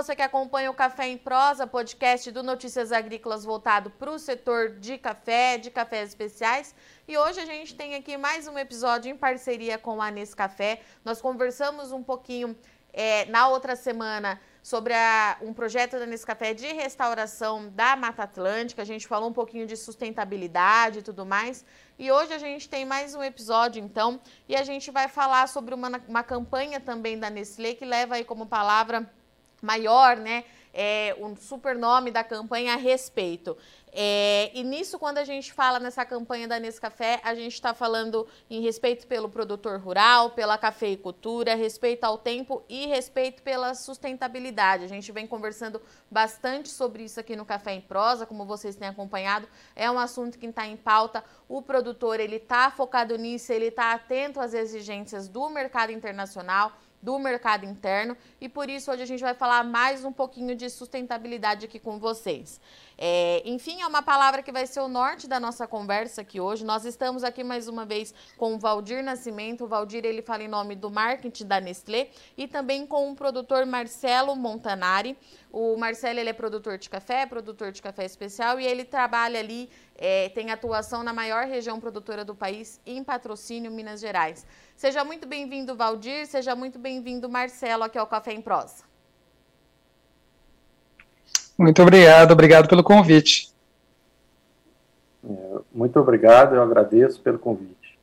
Você que acompanha o Café em Prosa, podcast do Notícias Agrícolas voltado para o setor de café, de cafés especiais. E hoje a gente tem aqui mais um episódio em parceria com a Nescafé. Nós conversamos um pouquinho é, na outra semana sobre a, um projeto da Nescafé de restauração da Mata Atlântica. A gente falou um pouquinho de sustentabilidade e tudo mais. E hoje a gente tem mais um episódio, então, e a gente vai falar sobre uma, uma campanha também da Nestlé que leva aí como palavra maior, né? É, um super nome da campanha a respeito. É, e nisso, quando a gente fala nessa campanha da Nescafé, a gente está falando em respeito pelo produtor rural, pela cafeicultura, respeito ao tempo e respeito pela sustentabilidade. A gente vem conversando bastante sobre isso aqui no Café em Prosa, como vocês têm acompanhado. É um assunto que está em pauta. O produtor ele está focado nisso, ele está atento às exigências do mercado internacional do mercado interno e por isso hoje a gente vai falar mais um pouquinho de sustentabilidade aqui com vocês. É, enfim, é uma palavra que vai ser o norte da nossa conversa aqui hoje. Nós estamos aqui mais uma vez com o Valdir Nascimento. O Valdir ele fala em nome do marketing da Nestlé e também com o produtor Marcelo Montanari. O Marcelo ele é produtor de café, produtor de café especial e ele trabalha ali, é, tem atuação na maior região produtora do país, em patrocínio, Minas Gerais. Seja muito bem-vindo, Valdir. Seja muito bem-vindo, Marcelo, aqui ao Café em Prosa. Muito obrigado, obrigado pelo convite. É, muito obrigado, eu agradeço pelo convite.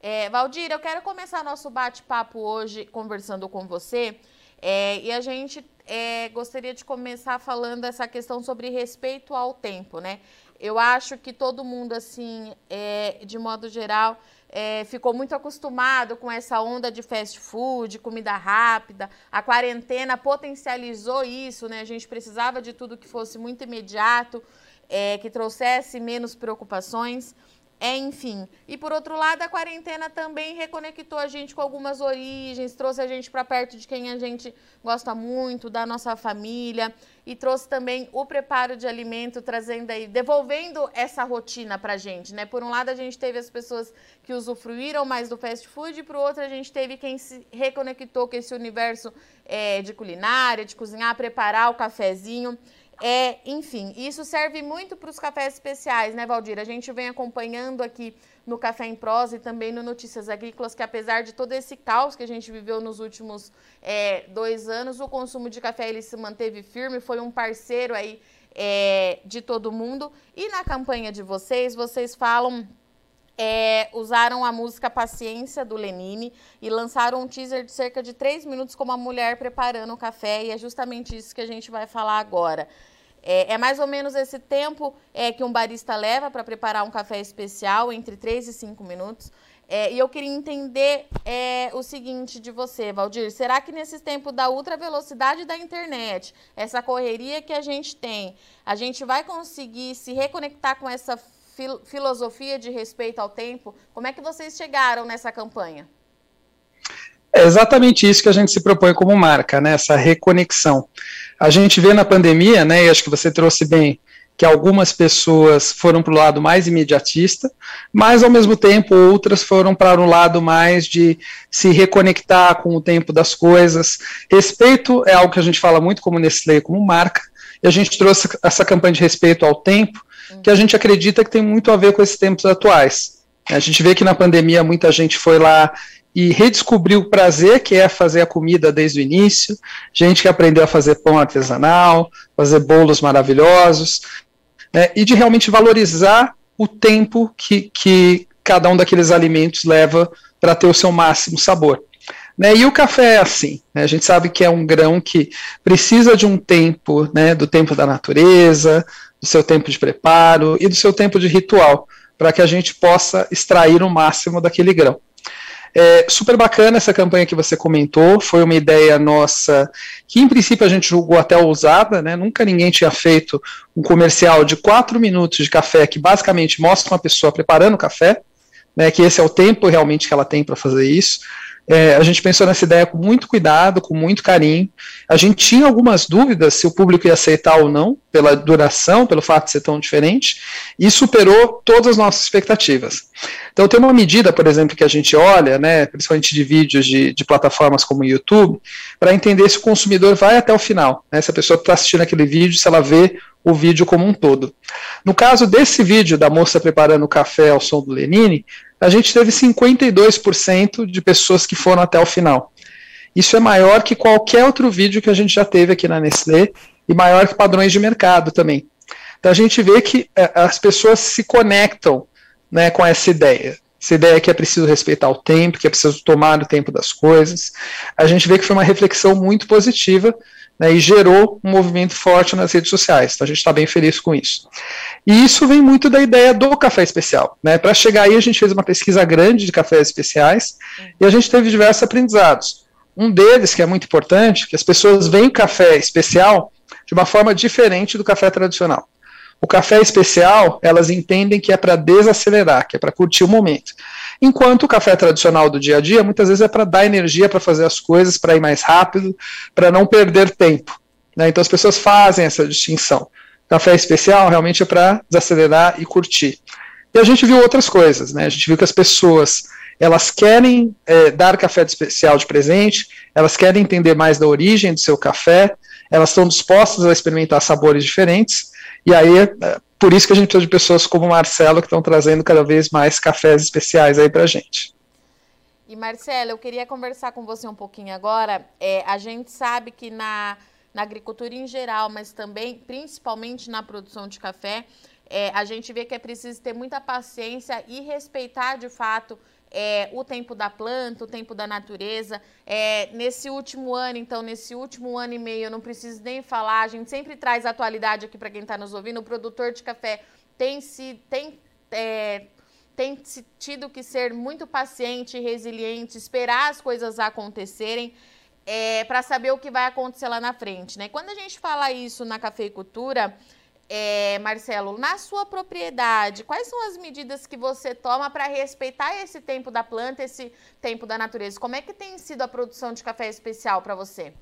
É, Valdir, eu quero começar nosso bate-papo hoje conversando com você. É, e a gente é, gostaria de começar falando essa questão sobre respeito ao tempo, né? Eu acho que todo mundo, assim, é, de modo geral, é, ficou muito acostumado com essa onda de fast food, comida rápida. A quarentena potencializou isso, né? A gente precisava de tudo que fosse muito imediato, é, que trouxesse menos preocupações. É, enfim. E por outro lado, a quarentena também reconectou a gente com algumas origens, trouxe a gente para perto de quem a gente gosta muito, da nossa família, e trouxe também o preparo de alimento, trazendo aí, devolvendo essa rotina para a gente, né? Por um lado, a gente teve as pessoas que usufruíram mais do fast food, e por outro, a gente teve quem se reconectou com esse universo é, de culinária, de cozinhar, preparar o cafezinho. É, enfim, isso serve muito para os cafés especiais, né, Valdir? A gente vem acompanhando aqui no Café em Prosa e também no Notícias Agrícolas que, apesar de todo esse caos que a gente viveu nos últimos é, dois anos, o consumo de café ele se manteve firme, foi um parceiro aí é, de todo mundo. E na campanha de vocês, vocês falam é, usaram a música Paciência do Lenine e lançaram um teaser de cerca de três minutos com uma mulher preparando o café, e é justamente isso que a gente vai falar agora. É, é mais ou menos esse tempo é, que um barista leva para preparar um café especial, entre três e cinco minutos. É, e eu queria entender é, o seguinte de você, Valdir: será que nesse tempo da ultra velocidade da internet, essa correria que a gente tem, a gente vai conseguir se reconectar com essa fil filosofia de respeito ao tempo. Como é que vocês chegaram nessa campanha? É exatamente isso que a gente se propõe como marca, né? Essa reconexão. A gente vê na pandemia, né? E acho que você trouxe bem que algumas pessoas foram para o lado mais imediatista, mas ao mesmo tempo outras foram para o lado mais de se reconectar com o tempo das coisas. Respeito é algo que a gente fala muito como Nestlé, como marca, e a gente trouxe essa campanha de respeito ao tempo, que a gente acredita que tem muito a ver com esses tempos atuais. A gente vê que na pandemia muita gente foi lá e redescobriu o prazer que é fazer a comida desde o início, gente que aprendeu a fazer pão artesanal, fazer bolos maravilhosos, né, e de realmente valorizar o tempo que, que cada um daqueles alimentos leva para ter o seu máximo sabor. Né, e o café é assim, né, a gente sabe que é um grão que precisa de um tempo, né, do tempo da natureza, do seu tempo de preparo e do seu tempo de ritual, para que a gente possa extrair o máximo daquele grão. É super bacana essa campanha que você comentou, foi uma ideia nossa que em princípio a gente julgou até ousada, né? Nunca ninguém tinha feito um comercial de quatro minutos de café que basicamente mostra uma pessoa preparando café, né? Que esse é o tempo realmente que ela tem para fazer isso. É, a gente pensou nessa ideia com muito cuidado, com muito carinho. A gente tinha algumas dúvidas se o público ia aceitar ou não, pela duração, pelo fato de ser tão diferente, e superou todas as nossas expectativas. Então, tem uma medida, por exemplo, que a gente olha, né, principalmente de vídeos de, de plataformas como o YouTube, para entender se o consumidor vai até o final, né, se a pessoa está assistindo aquele vídeo, se ela vê o vídeo como um todo. No caso desse vídeo da moça preparando o café ao som do Lenine, a gente teve 52% de pessoas que foram até o final. Isso é maior que qualquer outro vídeo que a gente já teve aqui na Nestlé e maior que padrões de mercado também. Então a gente vê que é, as pessoas se conectam né, com essa ideia. Essa ideia que é preciso respeitar o tempo, que é preciso tomar o tempo das coisas. A gente vê que foi uma reflexão muito positiva né, e gerou um movimento forte nas redes sociais. Então a gente está bem feliz com isso. E isso vem muito da ideia do café especial. Né? Para chegar aí, a gente fez uma pesquisa grande de cafés especiais e a gente teve diversos aprendizados. Um deles, que é muito importante, que as pessoas veem café especial de uma forma diferente do café tradicional. O café especial, elas entendem que é para desacelerar, que é para curtir o momento. Enquanto o café tradicional do dia a dia, muitas vezes é para dar energia para fazer as coisas, para ir mais rápido, para não perder tempo. Né? Então as pessoas fazem essa distinção. Café especial realmente é para desacelerar e curtir. E a gente viu outras coisas, né? A gente viu que as pessoas elas querem é, dar café de especial de presente, elas querem entender mais da origem do seu café, elas estão dispostas a experimentar sabores diferentes, e aí é por isso que a gente precisa de pessoas como o Marcelo que estão trazendo cada vez mais cafés especiais aí para gente. E Marcelo, eu queria conversar com você um pouquinho agora. É, a gente sabe que na, na agricultura em geral, mas também, principalmente na produção de café, é, a gente vê que é preciso ter muita paciência e respeitar de fato é, o tempo da planta, o tempo da natureza. É, nesse último ano, então, nesse último ano e meio, eu não preciso nem falar, a gente sempre traz atualidade aqui para quem está nos ouvindo. O produtor de café tem se tem, é, tem tido que ser muito paciente, resiliente, esperar as coisas acontecerem. É, para saber o que vai acontecer lá na frente, né? Quando a gente fala isso na cafeicultura, é, Marcelo, na sua propriedade, quais são as medidas que você toma para respeitar esse tempo da planta, esse tempo da natureza? Como é que tem sido a produção de café especial para você?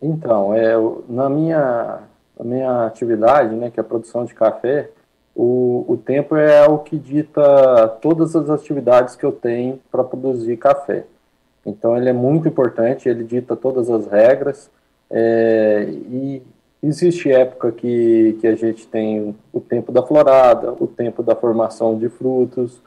Então, é, na, minha, na minha atividade, né, que é a produção de café, o, o tempo é o que dita todas as atividades que eu tenho para produzir café. Então, ele é muito importante, ele dita todas as regras, é, e Existe época que, que a gente tem o tempo da florada, o tempo da formação de frutos,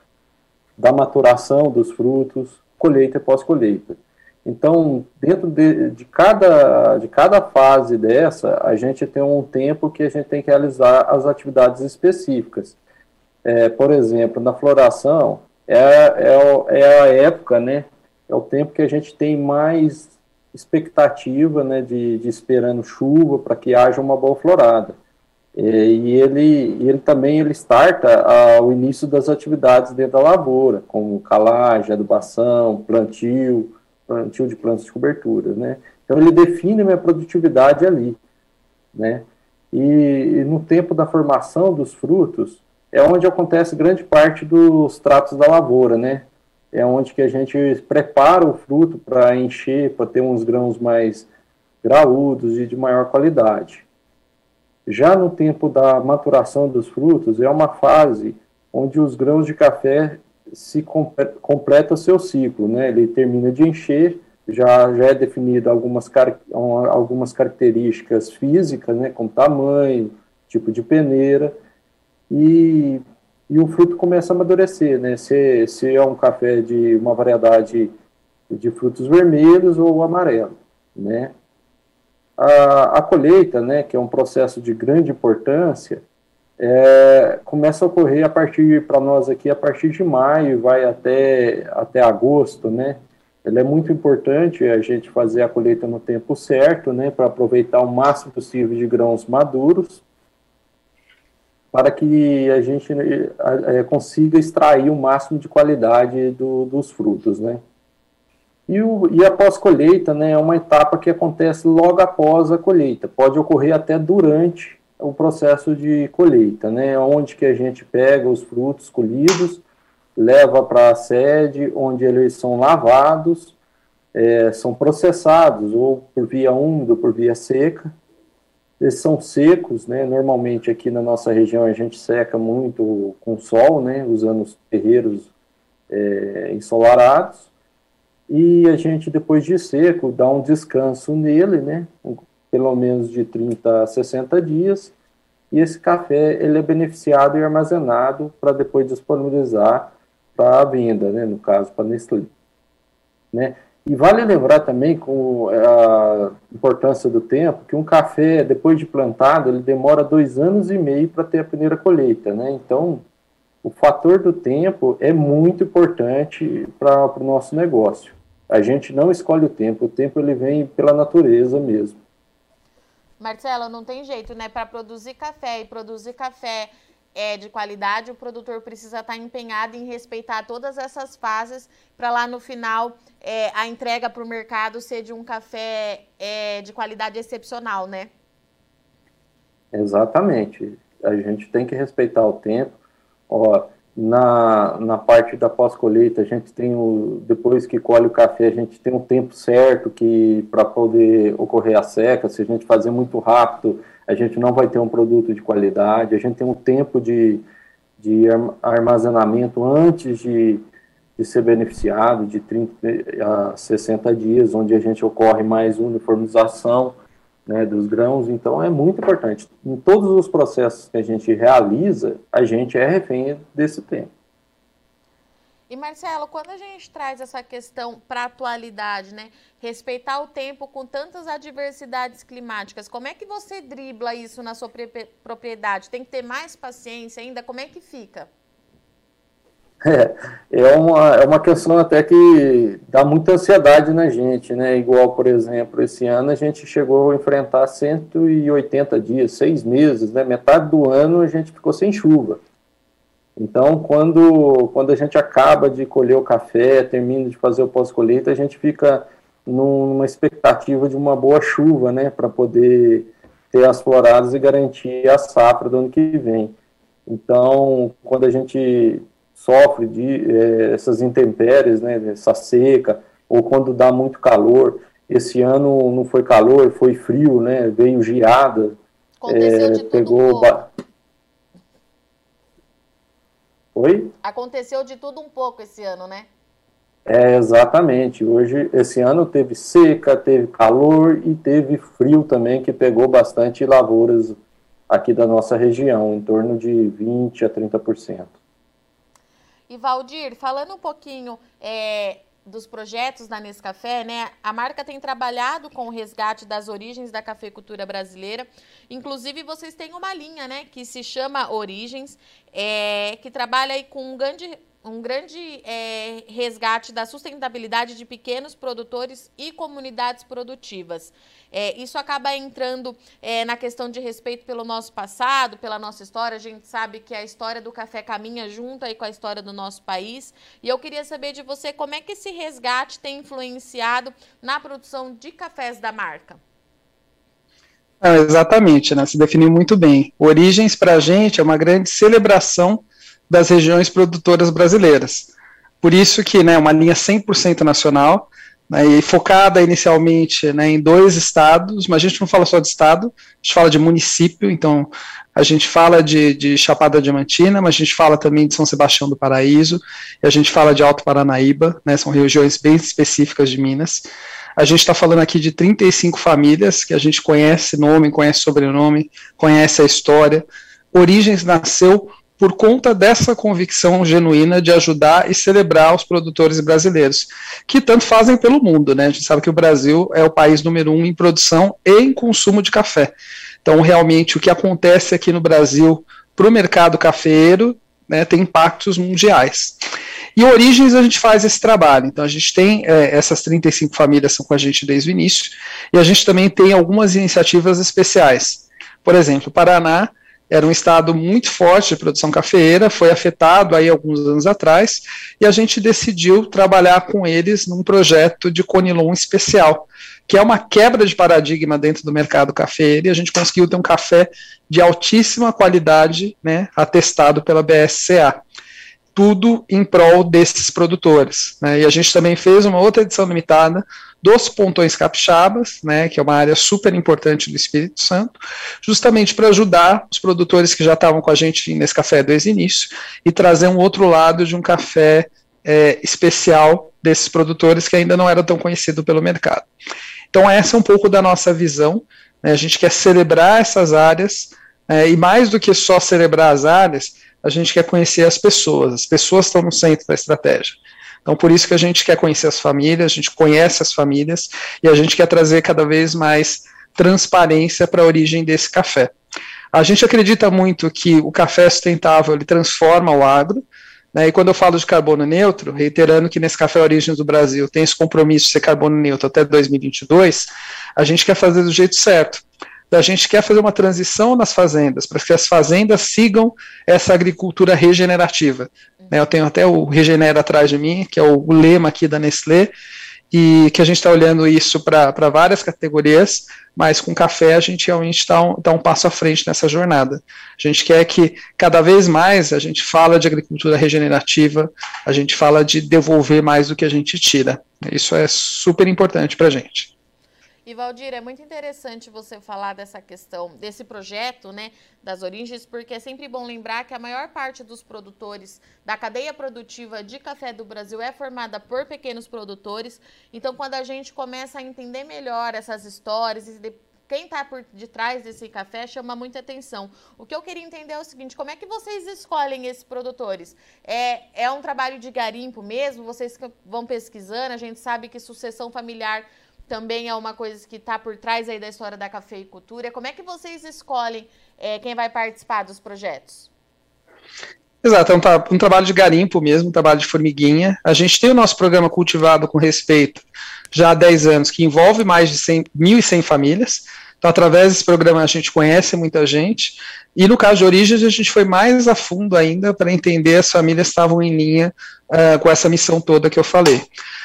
da maturação dos frutos, colheita e pós-colheita. Então, dentro de, de, cada, de cada fase dessa, a gente tem um tempo que a gente tem que realizar as atividades específicas. É, por exemplo, na floração, é, é, é a época, né? É o tempo que a gente tem mais expectativa né, de, de esperando chuva para que haja uma boa florada. E ele, ele também ele starta ao início das atividades dentro da lavoura, como calagem, adubação, plantio, plantio de plantas de cobertura, né? Então ele define a minha produtividade ali, né? E, e, no tempo da formação dos frutos é onde acontece grande parte dos tratos da lavoura, né? É onde que a gente prepara o fruto para encher, para ter uns grãos mais graúdos e de maior qualidade. Já no tempo da maturação dos frutos, é uma fase onde os grãos de café se completa seu ciclo, né? Ele termina de encher, já, já é definido algumas, algumas características físicas, né? Como tamanho, tipo de peneira, e e o fruto começa a amadurecer, né? Se, se é um café de uma variedade de frutos vermelhos ou amarelo, né? A, a colheita, né, que é um processo de grande importância, é, começa a ocorrer a partir, para nós aqui, a partir de maio, vai até, até agosto, né? Ele é muito importante a gente fazer a colheita no tempo certo, né, para aproveitar o máximo possível de grãos maduros, para que a gente é, consiga extrair o máximo de qualidade do, dos frutos, né? E, o, e a pós-colheita, né, é uma etapa que acontece logo após a colheita, pode ocorrer até durante o processo de colheita, né, onde que a gente pega os frutos colhidos leva para a sede, onde eles são lavados, é, são processados, ou por via úmida, ou por via seca. Eles são secos, né? Normalmente aqui na nossa região a gente seca muito com sol, né? Usando os terreiros é, ensolarados. E a gente, depois de seco, dá um descanso nele, né? Pelo menos de 30 a 60 dias. E esse café ele é beneficiado e armazenado para depois disponibilizar para a venda, né? No caso, para Nestlé. Né? E vale lembrar também, com a importância do tempo, que um café, depois de plantado, ele demora dois anos e meio para ter a primeira colheita, né? Então, o fator do tempo é muito importante para o nosso negócio. A gente não escolhe o tempo, o tempo ele vem pela natureza mesmo. Marcelo, não tem jeito, né? Para produzir café e produzir café é, de qualidade, o produtor precisa estar tá empenhado em respeitar todas essas fases para lá no final é, a entrega para o mercado ser de um café é, de qualidade excepcional, né? Exatamente. A gente tem que respeitar o tempo. Ó, na, na parte da pós-colheita, a gente tem o. Depois que colhe o café, a gente tem um tempo certo que para poder ocorrer a seca. Se a gente fazer muito rápido, a gente não vai ter um produto de qualidade, a gente tem um tempo de, de armazenamento antes de, de ser beneficiado, de 30 a 60 dias, onde a gente ocorre mais uniformização né, dos grãos, então é muito importante. Em todos os processos que a gente realiza, a gente é refém desse tempo. E Marcelo, quando a gente traz essa questão para a atualidade, né? Respeitar o tempo com tantas adversidades climáticas, como é que você dribla isso na sua propriedade? Tem que ter mais paciência ainda? Como é que fica? É, é uma, é uma questão até que dá muita ansiedade na gente, né? Igual, por exemplo, esse ano a gente chegou a enfrentar 180 dias, seis meses, né? Metade do ano a gente ficou sem chuva. Então, quando, quando a gente acaba de colher o café, termina de fazer o pós-colheita, a gente fica numa expectativa de uma boa chuva, né, para poder ter as floradas e garantir a safra do ano que vem. Então, quando a gente sofre de é, essas intempéries, né, essa seca, ou quando dá muito calor, esse ano não foi calor, foi frio, né, veio geada, é, pegou... Oi? Aconteceu de tudo um pouco esse ano, né? É, exatamente. Hoje, esse ano teve seca, teve calor e teve frio também, que pegou bastante lavouras aqui da nossa região, em torno de 20% a 30%. E Valdir, falando um pouquinho é, dos projetos da Nescafé, né? A marca tem trabalhado com o resgate das origens da cafeicultura brasileira. Inclusive, vocês têm uma linha, né, que se chama Origens, é, que trabalha aí com um grande um grande é, resgate da sustentabilidade de pequenos produtores e comunidades produtivas. É, isso acaba entrando é, na questão de respeito pelo nosso passado, pela nossa história. A gente sabe que a história do café caminha junto aí com a história do nosso país. E eu queria saber de você como é que esse resgate tem influenciado na produção de cafés da marca. Ah, exatamente, né? Se definiu muito bem. Origens para a gente é uma grande celebração das regiões produtoras brasileiras. Por isso que, né, uma linha 100% nacional, né, e focada inicialmente né, em dois estados, mas a gente não fala só de estado, a gente fala de município, então a gente fala de, de Chapada Diamantina, mas a gente fala também de São Sebastião do Paraíso, e a gente fala de Alto Paranaíba, né, são regiões bem específicas de Minas. A gente está falando aqui de 35 famílias que a gente conhece nome, conhece sobrenome, conhece a história. Origens nasceu por conta dessa convicção genuína de ajudar e celebrar os produtores brasileiros, que tanto fazem pelo mundo, né? A gente sabe que o Brasil é o país número um em produção e em consumo de café. Então, realmente, o que acontece aqui no Brasil para o mercado cafeiro né, tem impactos mundiais. E Origens a gente faz esse trabalho. Então a gente tem é, essas 35 famílias são com a gente desde o início, e a gente também tem algumas iniciativas especiais. Por exemplo, o Paraná era um estado muito forte de produção cafeeira, foi afetado aí alguns anos atrás, e a gente decidiu trabalhar com eles num projeto de Conilon especial, que é uma quebra de paradigma dentro do mercado cafeeiro, e a gente conseguiu ter um café de altíssima qualidade, né, atestado pela BSCA. tudo em prol desses produtores. Né? E a gente também fez uma outra edição limitada dos Pontões Capixabas, né, que é uma área super importante do Espírito Santo, justamente para ajudar os produtores que já estavam com a gente nesse café desde o início e trazer um outro lado de um café é, especial desses produtores que ainda não era tão conhecido pelo mercado. Então, essa é um pouco da nossa visão. Né, a gente quer celebrar essas áreas, é, e mais do que só celebrar as áreas, a gente quer conhecer as pessoas. As pessoas estão no centro da estratégia. Então, por isso que a gente quer conhecer as famílias, a gente conhece as famílias e a gente quer trazer cada vez mais transparência para a origem desse café. A gente acredita muito que o café sustentável ele transforma o agro, né, e quando eu falo de carbono neutro, reiterando que nesse Café Origens do Brasil tem esse compromisso de ser carbono neutro até 2022, a gente quer fazer do jeito certo a gente quer fazer uma transição nas fazendas, para que as fazendas sigam essa agricultura regenerativa. Né, eu tenho até o Regenera atrás de mim, que é o, lema aqui da Nestlé, e que a gente está olhando isso para várias categorias, mas com café a gente realmente está um, tá um passo à frente nessa jornada. A gente quer que cada vez mais a gente fala de agricultura regenerativa, a gente fala de devolver mais do que a gente tira. Isso é super importante para a gente. E Valdir, é muito interessante você falar dessa questão, desse projeto, né, das origens, porque é sempre bom lembrar que a maior parte dos produtores da cadeia produtiva de café do Brasil é formada por pequenos produtores. Então, quando a gente começa a entender melhor essas histórias e quem está por detrás desse café chama muita atenção. O que eu queria entender é o seguinte: como é que vocês escolhem esses produtores? É, é um trabalho de garimpo mesmo? Vocês vão pesquisando? A gente sabe que sucessão familiar também é uma coisa que está por trás aí da história da cafeicultura. Como é que vocês escolhem é, quem vai participar dos projetos? Exato, é um, um, trabalho de garimpo mesmo, um trabalho de formiguinha. A gente tem o nosso programa cultivado com respeito já há 10 anos, que envolve mais de 100, 1.100 famílias. Então, através desse programa, a gente conhece muita gente. E no caso de Origens, a gente foi mais a fundo ainda para entender as famílias estavam em linha uh, com essa missão toda que eu falei.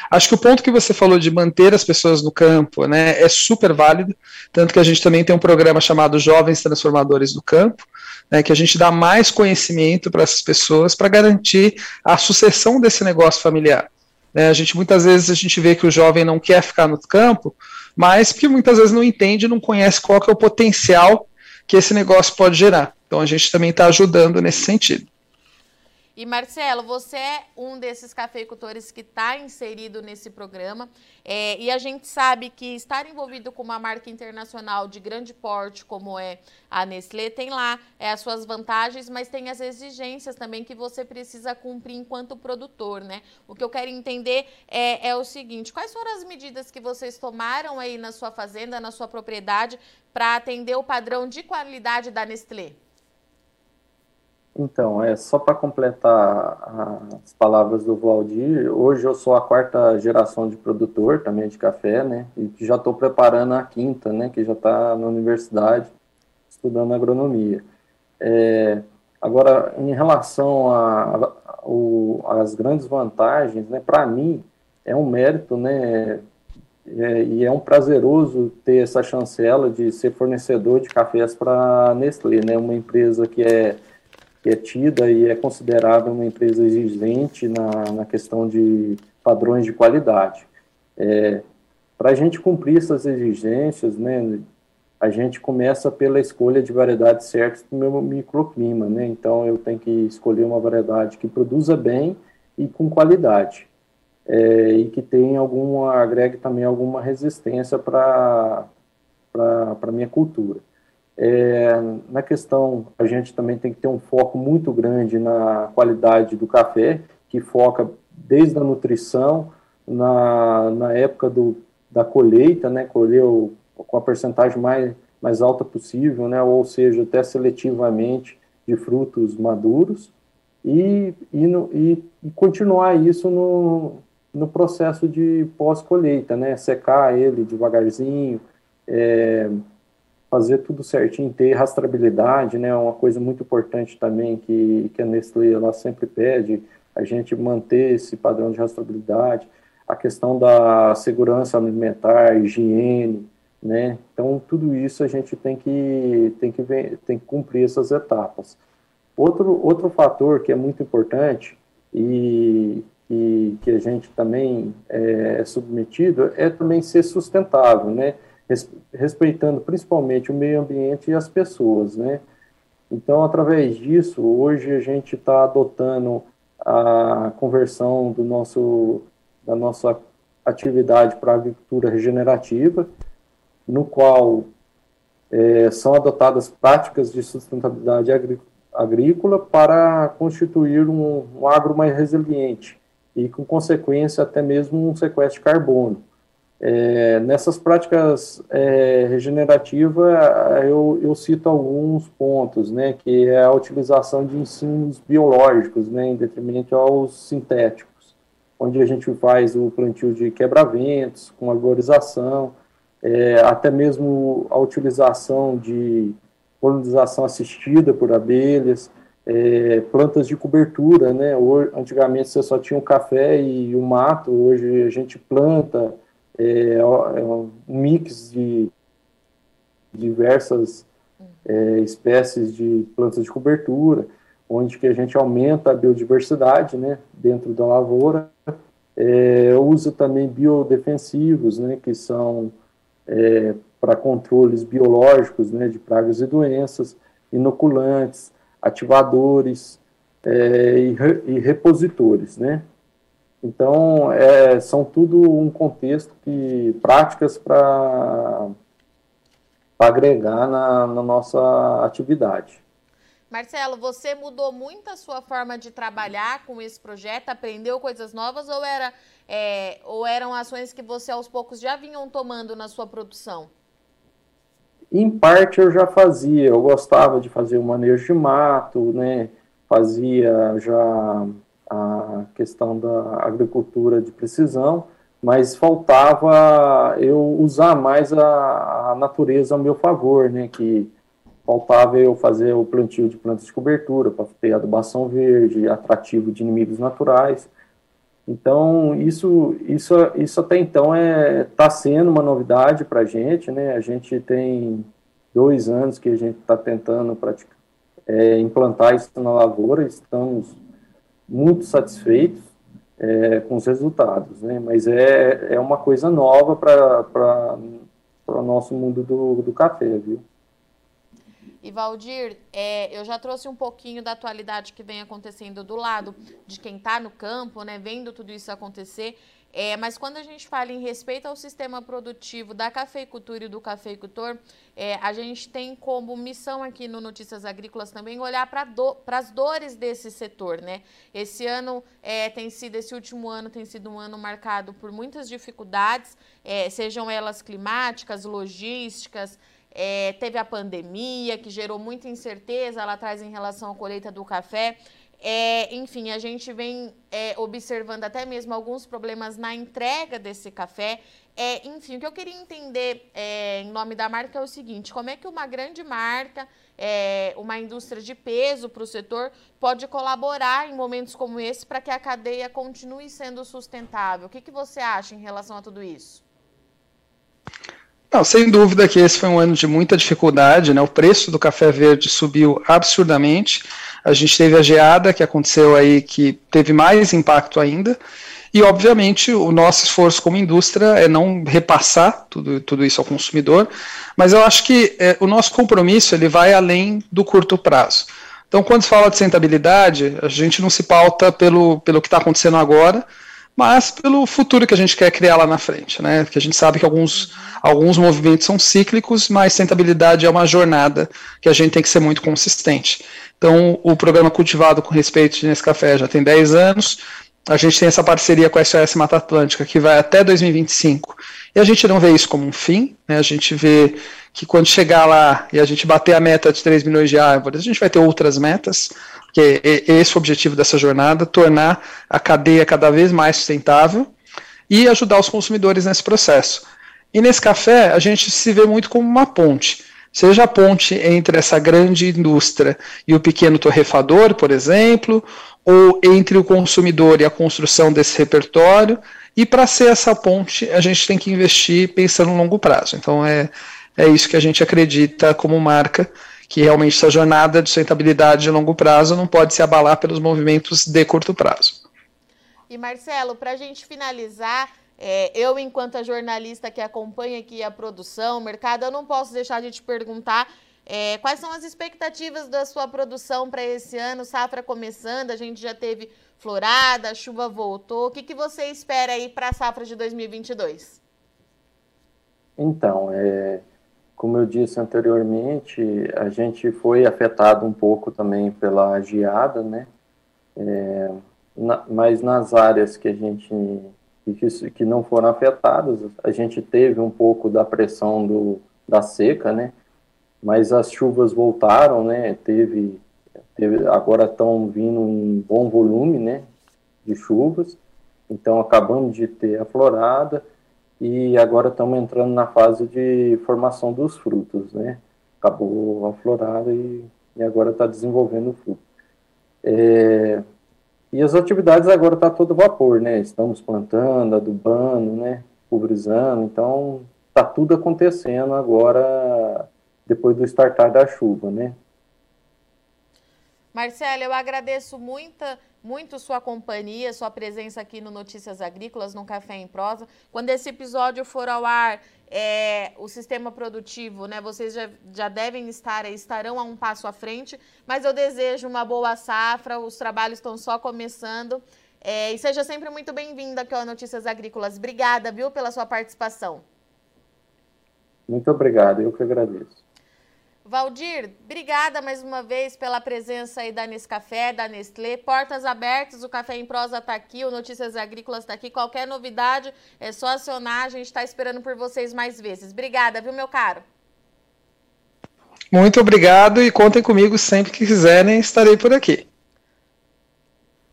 Acho que o ponto que você falou de manter as pessoas no campo né, é super válido, tanto que a gente também tem um programa chamado Jovens Transformadores do Campo, né, que a gente dá mais conhecimento para essas pessoas para garantir a sucessão desse negócio familiar. Né, a gente muitas vezes a gente vê que o jovem não quer ficar no campo, mas porque muitas vezes não entende, não conhece qual que é o potencial que esse negócio pode gerar. Então a gente também está ajudando nesse sentido. E Marcelo, você é um desses cafeicultores que está inserido nesse programa é, e a gente sabe que estar envolvido com uma marca internacional de grande porte como é a Nestlé tem lá é, as suas vantagens, mas tem as exigências também que você precisa cumprir enquanto produtor, né? O que eu quero entender é, é o seguinte: quais foram as medidas que vocês tomaram aí na sua fazenda, na sua propriedade, para atender o padrão de qualidade da Nestlé? Então, é só para completar as palavras do Valdir, hoje eu sou a quarta geração de produtor também de café, né? E já estou preparando a quinta, né? Que já está na universidade estudando agronomia. É, agora, em relação às grandes vantagens, né? Para mim é um mérito, né? É, e é um prazeroso ter essa chancela de ser fornecedor de cafés para Nestlé, né? Uma empresa que é que é tida e é considerada uma empresa exigente na, na questão de padrões de qualidade. É, Para a gente cumprir essas exigências, né, a gente começa pela escolha de variedades certas do meu microclima, né? Então eu tenho que escolher uma variedade que produza bem e com qualidade. É, e que tenha alguma, agregue também alguma resistência para a minha cultura. É, na questão, a gente também tem que ter um foco muito grande na qualidade do café, que foca desde a nutrição, na, na época do, da colheita, né, colher com a percentagem mais, mais alta possível, né, ou seja, até seletivamente de frutos maduros, e, e, no, e, e continuar isso no, no processo de pós-colheita, né, secar ele devagarzinho, é, fazer tudo certinho, ter rastreabilidade, né, uma coisa muito importante também que, que a Nestlé ela sempre pede, a gente manter esse padrão de rastreabilidade, a questão da segurança alimentar, higiene, né, então tudo isso a gente tem que, tem que, ver, tem que cumprir essas etapas. Outro, outro fator que é muito importante, e, e que a gente também é, é submetido é também ser sustentável, né? Respeitando principalmente o meio ambiente e as pessoas, né? Então, através disso, hoje a gente está adotando a conversão do nosso, da nossa atividade para agricultura regenerativa, no qual é, são adotadas práticas de sustentabilidade agrícola para constituir um, um agro mais resiliente e, com consequência, até mesmo um sequestro de carbono. É, nessas práticas é, regenerativas, eu, eu, cito alguns pontos, né, que é a utilização de insumos biológicos, né, em detrimento aos sintéticos, onde a gente faz o plantio de quebra-ventos, com arborização, é, até mesmo a utilização de polinização assistida por abelhas, é, plantas de cobertura, né, antigamente você só tinha o café e o mato, hoje a gente planta é, é um mix de diversas é, espécies de plantas de cobertura, onde que a gente aumenta a biodiversidade né, dentro da lavoura, é, usa também biodefensivos, né, que são é, para controles biológicos né, de pragas e doenças, inoculantes, ativadores é, e, e repositores, né? Então, é, são tudo um contexto que práticas para agregar na, na, nossa atividade. Marcelo, você mudou muito a sua forma de trabalhar com esse projeto, aprendeu coisas novas ou, era, é, ou eram ações que você aos poucos já vinham tomando na sua produção? Em parte eu já fazia, eu gostava de fazer o manejo de mato, né? Fazia já a questão da agricultura de precisão, mas faltava eu usar mais a, a natureza ao meu favor, né? Que faltava eu fazer o plantio de plantas de cobertura para ter adubação verde, atrativo de inimigos naturais. Então isso isso isso até então é está sendo uma novidade para a gente, né? A gente tem dois anos que a gente está tentando praticar, é, implantar isso na lavoura, estamos muito satisfeitos é, com os resultados, né? Mas é, é uma coisa nova para o nosso mundo do, do café, viu? E Valdir, é, eu já trouxe um pouquinho da atualidade que vem acontecendo do lado de quem está no campo, né, vendo tudo isso acontecer. É, mas quando a gente fala em respeito ao sistema produtivo da cafeicultura e do cafeicultor, é, a gente tem como missão aqui no Notícias Agrícolas também olhar para do, as dores desse setor, né? Esse ano é, tem sido, esse último ano tem sido um ano marcado por muitas dificuldades, é, sejam elas climáticas, logísticas, é, teve a pandemia, que gerou muita incerteza lá atrás em relação à colheita do café. É, enfim, a gente vem é, observando até mesmo alguns problemas na entrega desse café. É, enfim, o que eu queria entender é, em nome da marca é o seguinte: como é que uma grande marca, é, uma indústria de peso para o setor, pode colaborar em momentos como esse para que a cadeia continue sendo sustentável? O que, que você acha em relação a tudo isso? Não, sem dúvida que esse foi um ano de muita dificuldade, né? O preço do café verde subiu absurdamente. A gente teve a geada que aconteceu aí, que teve mais impacto ainda. E, obviamente, o nosso esforço como indústria é não repassar tudo, tudo isso ao consumidor, mas eu acho que é, o nosso compromisso ele vai além do curto prazo. Então, quando se fala de sustentabilidade, a gente não se pauta pelo, pelo que está acontecendo agora, mas pelo futuro que a gente quer criar lá na frente, né? Que a gente sabe que alguns, alguns movimentos são cíclicos, mas sustentabilidade é uma jornada que a gente tem que ser muito consistente. Então, o programa Cultivado com Respeito nesse café já tem 10 anos. A gente tem essa parceria com a SOS Mata Atlântica que vai até 2025. E a gente não vê isso como um fim, né? A gente vê que quando chegar lá e a gente bater a meta de 3 milhões de árvores, a gente vai ter outras metas que é esse é o objetivo dessa jornada, tornar a cadeia cada vez mais sustentável e ajudar os consumidores nesse processo. E nesse café, a gente se vê muito como uma ponte. Seja a ponte entre essa grande indústria e o pequeno torrefador, por exemplo, ou entre o consumidor e a construção desse repertório. E para ser essa ponte, a gente tem que investir pensando no longo prazo. Então, é, é isso que a gente acredita como marca que realmente essa jornada de sustentabilidade de longo prazo não pode se abalar pelos movimentos de curto prazo. E Marcelo, para a gente finalizar, é, eu, enquanto a jornalista que acompanha aqui a produção, o mercado, eu não posso deixar de te perguntar é, quais são as expectativas da sua produção para esse ano, safra começando, a gente já teve florada, a chuva voltou. O que, que você espera aí para a safra de 2022? Então, é, como eu disse anteriormente, a gente foi afetado um pouco também pela geada, né? É, na, mas nas áreas que a gente que, que não foram afetadas, a gente teve um pouco da pressão do, da seca, né? Mas as chuvas voltaram, né? Teve, teve agora estão vindo em bom volume, né? De chuvas. Então acabamos de ter a florada e agora estamos entrando na fase de formação dos frutos, né? Acabou a florada e, e agora está desenvolvendo o fruto. É, e as atividades agora está todo vapor, né? Estamos plantando, adubando, né? Pulverizando, então está tudo acontecendo agora depois do startar da chuva, né? Marcelo, eu agradeço muita, muito sua companhia, sua presença aqui no Notícias Agrícolas, no Café em Prosa. Quando esse episódio for ao ar, é, o sistema produtivo, né? Vocês já, já devem estar, estarão a um passo à frente, mas eu desejo uma boa safra, os trabalhos estão só começando. É, e seja sempre muito bem-vinda aqui ao Notícias Agrícolas. Obrigada, viu, pela sua participação. Muito obrigado, eu que agradeço. Valdir, obrigada mais uma vez pela presença aí da Nescafé, da Nestlé. Portas abertas, o Café em Prosa está aqui, o Notícias Agrícolas está aqui. Qualquer novidade é só acionar, a gente está esperando por vocês mais vezes. Obrigada, viu, meu caro? Muito obrigado e contem comigo sempre que quiserem, estarei por aqui.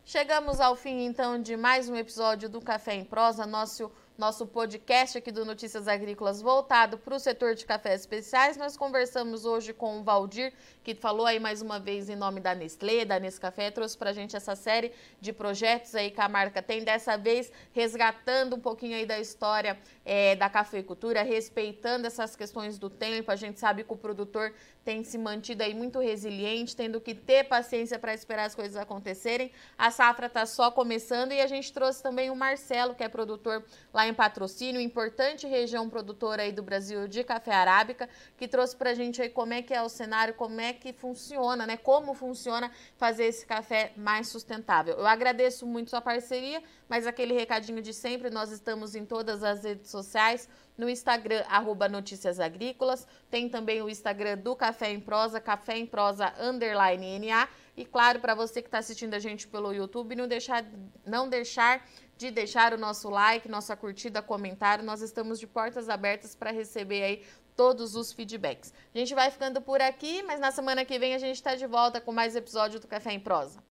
Chegamos ao fim, então, de mais um episódio do Café em Prosa, nosso nosso podcast aqui do Notícias Agrícolas voltado para o setor de cafés especiais. Nós conversamos hoje com o Valdir, que falou aí mais uma vez em nome da Nestlé, da Nescafé, trouxe para a gente essa série de projetos aí que a marca tem, dessa vez resgatando um pouquinho aí da história é, da cafeicultura, respeitando essas questões do tempo. A gente sabe que o produtor tem se mantido aí muito resiliente, tendo que ter paciência para esperar as coisas acontecerem. A safra está só começando e a gente trouxe também o Marcelo, que é produtor lá em Patrocínio, importante região produtora aí do Brasil de café arábica, que trouxe para a gente aí como é que é o cenário, como é que funciona, né? Como funciona fazer esse café mais sustentável. Eu agradeço muito sua parceria, mas aquele recadinho de sempre, nós estamos em todas as redes sociais, no Instagram, arroba Notícias Agrícolas, tem também o Instagram do Café em Prosa, Café em Prosa, underline NA, e claro, para você que está assistindo a gente pelo YouTube, não deixar, não deixar de deixar o nosso like, nossa curtida, comentário, nós estamos de portas abertas para receber aí todos os feedbacks. A gente vai ficando por aqui, mas na semana que vem a gente está de volta com mais episódio do Café em Prosa.